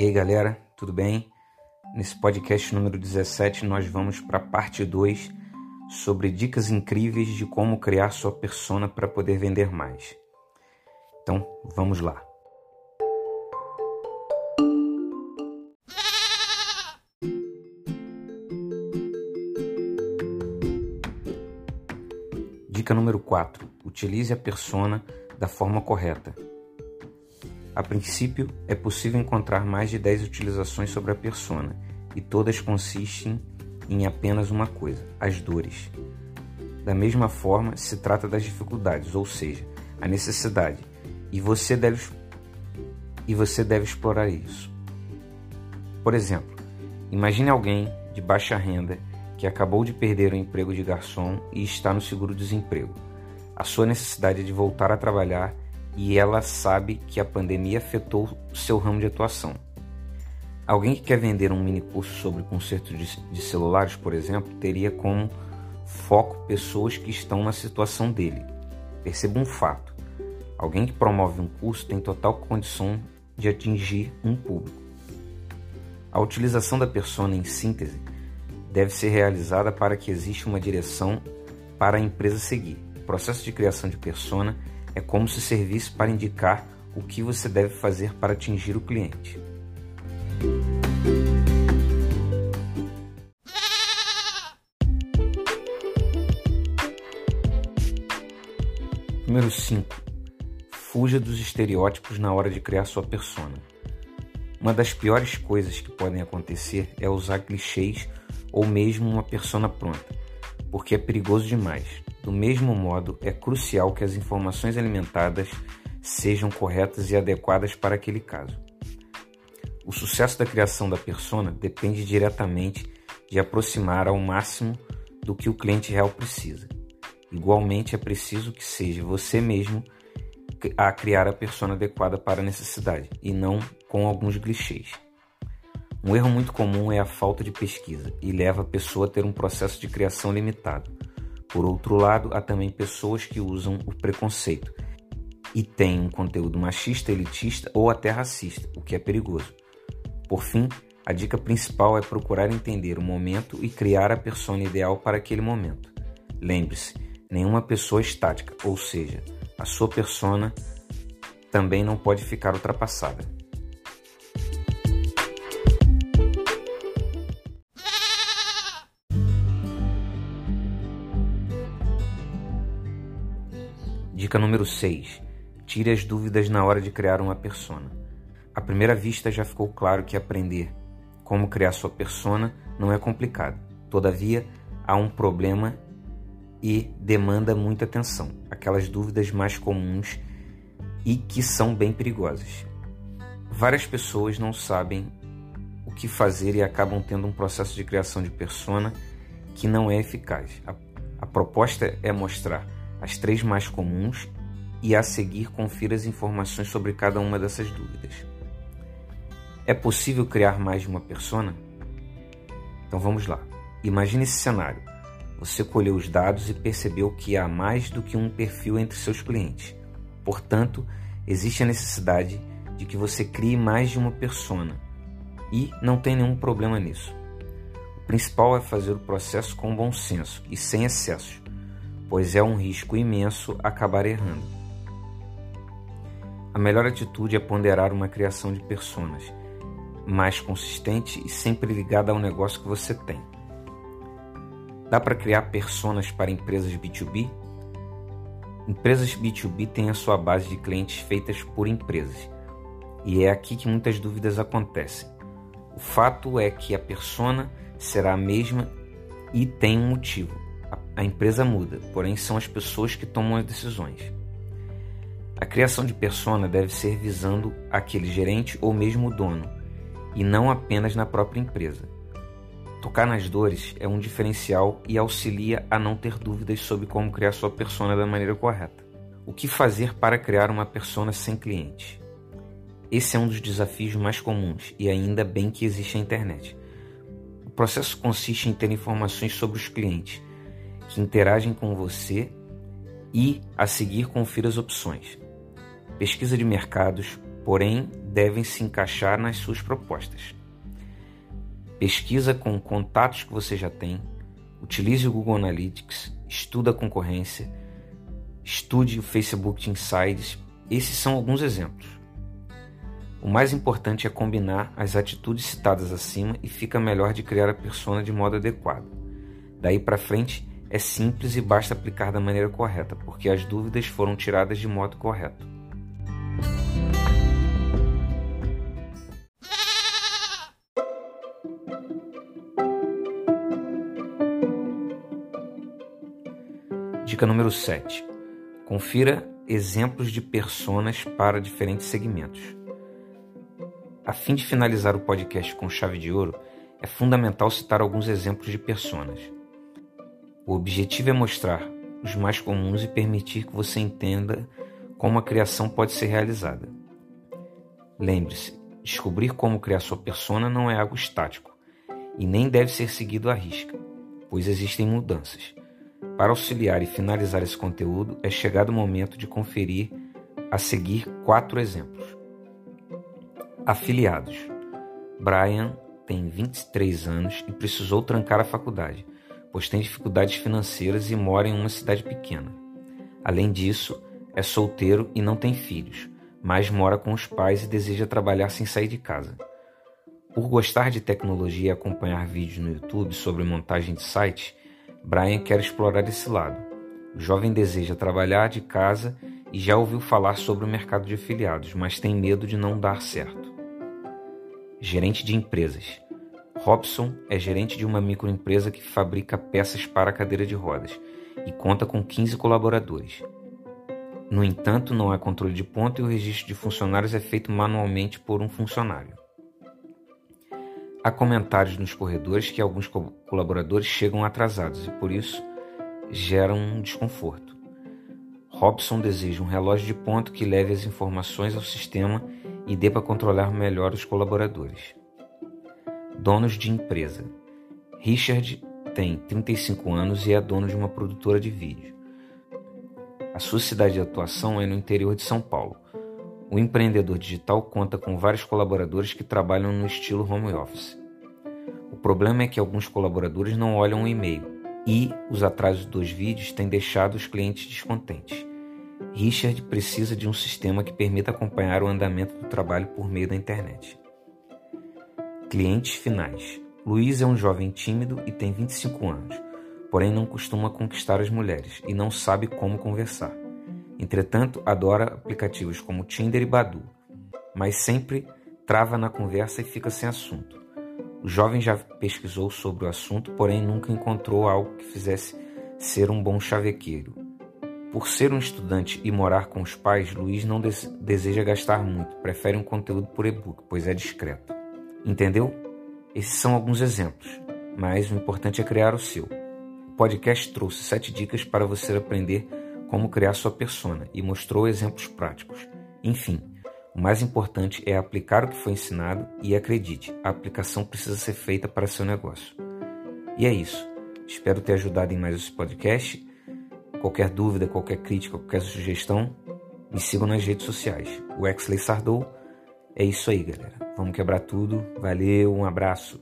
E aí galera, tudo bem? Nesse podcast número 17 nós vamos para a parte 2 sobre dicas incríveis de como criar sua persona para poder vender mais. Então, vamos lá. Dica número 4: utilize a persona da forma correta. A princípio, é possível encontrar mais de 10 utilizações sobre a persona, e todas consistem em apenas uma coisa: as dores. Da mesma forma, se trata das dificuldades, ou seja, a necessidade, e você deve e você deve explorar isso. Por exemplo, imagine alguém de baixa renda que acabou de perder o emprego de garçom e está no seguro-desemprego. A sua necessidade é de voltar a trabalhar e ela sabe que a pandemia afetou seu ramo de atuação. Alguém que quer vender um mini curso sobre conserto de, celulares, por exemplo, teria como foco pessoas que estão na situação dele. Perceba um fato: alguém que promove um curso tem total condição de atingir um público. A utilização da persona em síntese deve ser realizada para que exista uma direção para a empresa seguir. O processo de criação de persona é como se servisse para indicar o que você deve fazer para atingir o cliente. Número 5. Fuja dos estereótipos na hora de criar sua persona. Uma das piores coisas que podem acontecer é usar clichês ou mesmo uma persona pronta, porque é perigoso demais. Do mesmo modo, é crucial que as informações alimentadas sejam corretas e adequadas para aquele caso. O sucesso da criação da persona depende diretamente de aproximar ao máximo do que o cliente real precisa. Igualmente, é preciso que seja você mesmo a criar a persona adequada para a necessidade e não com alguns clichês. Um erro muito comum é a falta de pesquisa e leva a pessoa a ter um processo de criação limitado. Por outro lado, há também pessoas que usam o preconceito e têm um conteúdo machista, elitista ou até racista, o que é perigoso. Por fim, a dica principal é procurar entender o momento e criar a persona ideal para aquele momento. Lembre-se, nenhuma pessoa é estática, ou seja, a sua persona também não pode ficar ultrapassada. Dica número 6. Tire as dúvidas na hora de criar uma persona. À primeira vista já ficou claro que aprender como criar sua persona não é complicado. Todavia, há um problema e demanda muita atenção. Aquelas dúvidas mais comuns e que são bem perigosas. Várias pessoas não sabem o que fazer e acabam tendo um processo de criação de persona que não é eficaz. A, a proposta é mostrar as três mais comuns e a seguir confira as informações sobre cada uma dessas dúvidas. É possível criar mais de uma persona? Então vamos lá. Imagine esse cenário. Você colheu os dados e percebeu que há mais do que um perfil entre seus clientes. Portanto, existe a necessidade de que você crie mais de uma persona. E não tem nenhum problema nisso. O principal é fazer o processo com bom senso e sem excessos pois é um risco imenso acabar errando. A melhor atitude é ponderar uma criação de personas mais consistente e sempre ligada ao negócio que você tem. Dá para criar personas para empresas B2B? Empresas B2B têm a sua base de clientes feitas por empresas, e é aqui que muitas dúvidas acontecem. O fato é que a persona será a mesma e tem um motivo. A empresa muda, porém são as pessoas que tomam as decisões. A criação de persona deve ser visando aquele gerente ou mesmo dono, e não apenas na própria empresa. Tocar nas dores é um diferencial e auxilia a não ter dúvidas sobre como criar sua persona da maneira correta. O que fazer para criar uma persona sem cliente? Esse é um dos desafios mais comuns e ainda bem que existe a internet. O processo consiste em ter informações sobre os clientes que interagem com você e, a seguir, confira as opções. Pesquisa de mercados, porém devem se encaixar nas suas propostas. Pesquisa com contatos que você já tem, utilize o Google Analytics, estuda a concorrência, estude o Facebook Insights. Esses são alguns exemplos. O mais importante é combinar as atitudes citadas acima e fica melhor de criar a persona de modo adequado. Daí para frente é simples e basta aplicar da maneira correta, porque as dúvidas foram tiradas de modo correto. Dica número 7. Confira exemplos de personas para diferentes segmentos. A fim de finalizar o podcast com chave de ouro, é fundamental citar alguns exemplos de personas. O objetivo é mostrar os mais comuns e permitir que você entenda como a criação pode ser realizada. Lembre-se, descobrir como criar sua persona não é algo estático e nem deve ser seguido à risca, pois existem mudanças. Para auxiliar e finalizar esse conteúdo, é chegado o momento de conferir a seguir quatro exemplos. Afiliados. Brian tem 23 anos e precisou trancar a faculdade, pois tem dificuldades financeiras e mora em uma cidade pequena. Além disso, é solteiro e não tem filhos, mas mora com os pais e deseja trabalhar sem sair de casa. Por gostar de tecnologia e acompanhar vídeos no YouTube sobre montagem de sites, Brian quer explorar esse lado. O jovem deseja trabalhar de casa e já ouviu falar sobre o mercado de afiliados, mas tem medo de não dar certo. Gerente de empresas. Robson é gerente de uma microempresa que fabrica peças para cadeira de rodas e conta com 15 colaboradores. No entanto, não há controle de ponto e o registro de funcionários é feito manualmente por um funcionário. Há comentários nos corredores que alguns colaboradores chegam atrasados e por isso geram um desconforto. Robson deseja um relógio de ponto que leve as informações ao sistema e dê para controlar melhor os colaboradores. Donos de empresa. Richard tem 35 anos e é dono de uma produtora de vídeo. A sua cidade de atuação é no interior de São Paulo. O empreendedor digital conta com vários colaboradores que trabalham no estilo home office. O problema é que alguns colaboradores não olham o e-mail e os atrasos dos vídeos têm deixado os clientes descontentes. Richard precisa de um sistema que permita acompanhar o andamento do trabalho por meio da internet. Clientes finais. Luiz é um jovem tímido e tem 25 anos, porém não costuma conquistar as mulheres e não sabe como conversar. Entretanto, adora aplicativos como Tinder e Badu, mas sempre trava na conversa e fica sem assunto. O jovem já pesquisou sobre o assunto, porém nunca encontrou algo que fizesse ser um bom chavequeiro. Por ser um estudante e morar com os pais, Luiz não deseja gastar muito, prefere um conteúdo por e-book, pois é discreto. Entendeu? Esses são alguns exemplos, mas o importante é criar o seu. O podcast trouxe sete dicas para você aprender como criar sua persona e mostrou exemplos práticos. Enfim, o mais importante é aplicar o que foi ensinado e acredite, a aplicação precisa ser feita para seu negócio. E é isso. Espero ter ajudado em mais esse podcast. Qualquer dúvida, qualquer crítica, qualquer sugestão, me sigam nas redes sociais. O Exley Sardou. É isso aí, galera. Vamos quebrar tudo. Valeu, um abraço.